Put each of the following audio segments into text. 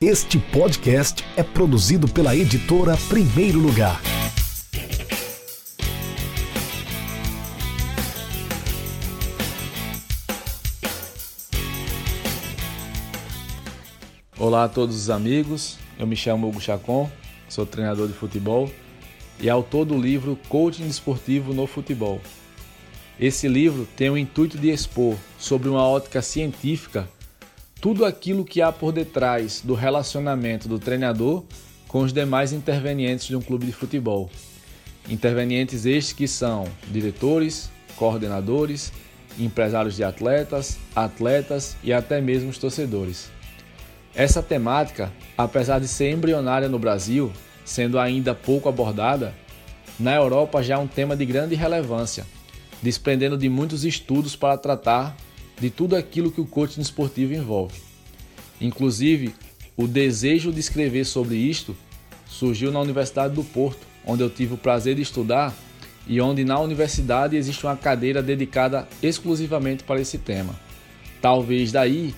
Este podcast é produzido pela editora Primeiro Lugar. Olá a todos os amigos, eu me chamo Hugo Chacon, sou treinador de futebol e autor do livro Coaching Esportivo no Futebol. Esse livro tem o intuito de expor, sobre uma ótica científica, tudo aquilo que há por detrás do relacionamento do treinador com os demais intervenientes de um clube de futebol. Intervenientes estes que são diretores, coordenadores, empresários de atletas, atletas e até mesmo os torcedores. Essa temática, apesar de ser embrionária no Brasil, sendo ainda pouco abordada, na Europa já é um tema de grande relevância desprendendo de muitos estudos para tratar de tudo aquilo que o coaching esportivo envolve. Inclusive, o desejo de escrever sobre isto surgiu na Universidade do Porto, onde eu tive o prazer de estudar e onde na universidade existe uma cadeira dedicada exclusivamente para esse tema. Talvez daí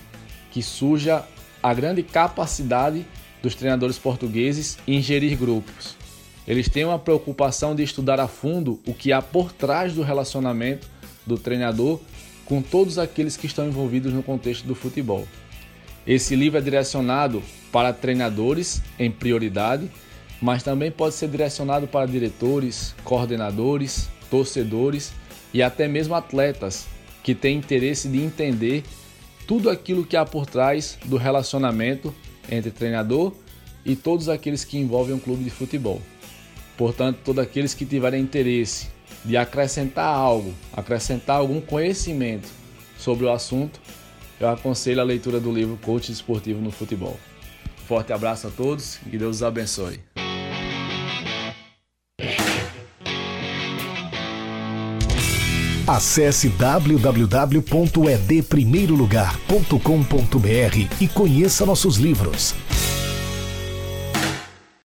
que surja a grande capacidade dos treinadores portugueses em gerir grupos, eles têm uma preocupação de estudar a fundo o que há por trás do relacionamento do treinador com todos aqueles que estão envolvidos no contexto do futebol. Esse livro é direcionado para treinadores em prioridade, mas também pode ser direcionado para diretores, coordenadores, torcedores e até mesmo atletas que têm interesse de entender tudo aquilo que há por trás do relacionamento entre treinador e todos aqueles que envolvem um clube de futebol. Portanto, todos aqueles que tiverem interesse de acrescentar algo, acrescentar algum conhecimento sobre o assunto, eu aconselho a leitura do livro Coach Esportivo no Futebol. Forte abraço a todos e Deus os abençoe. Acesse www.edprimeirolugar.com.br e conheça nossos livros.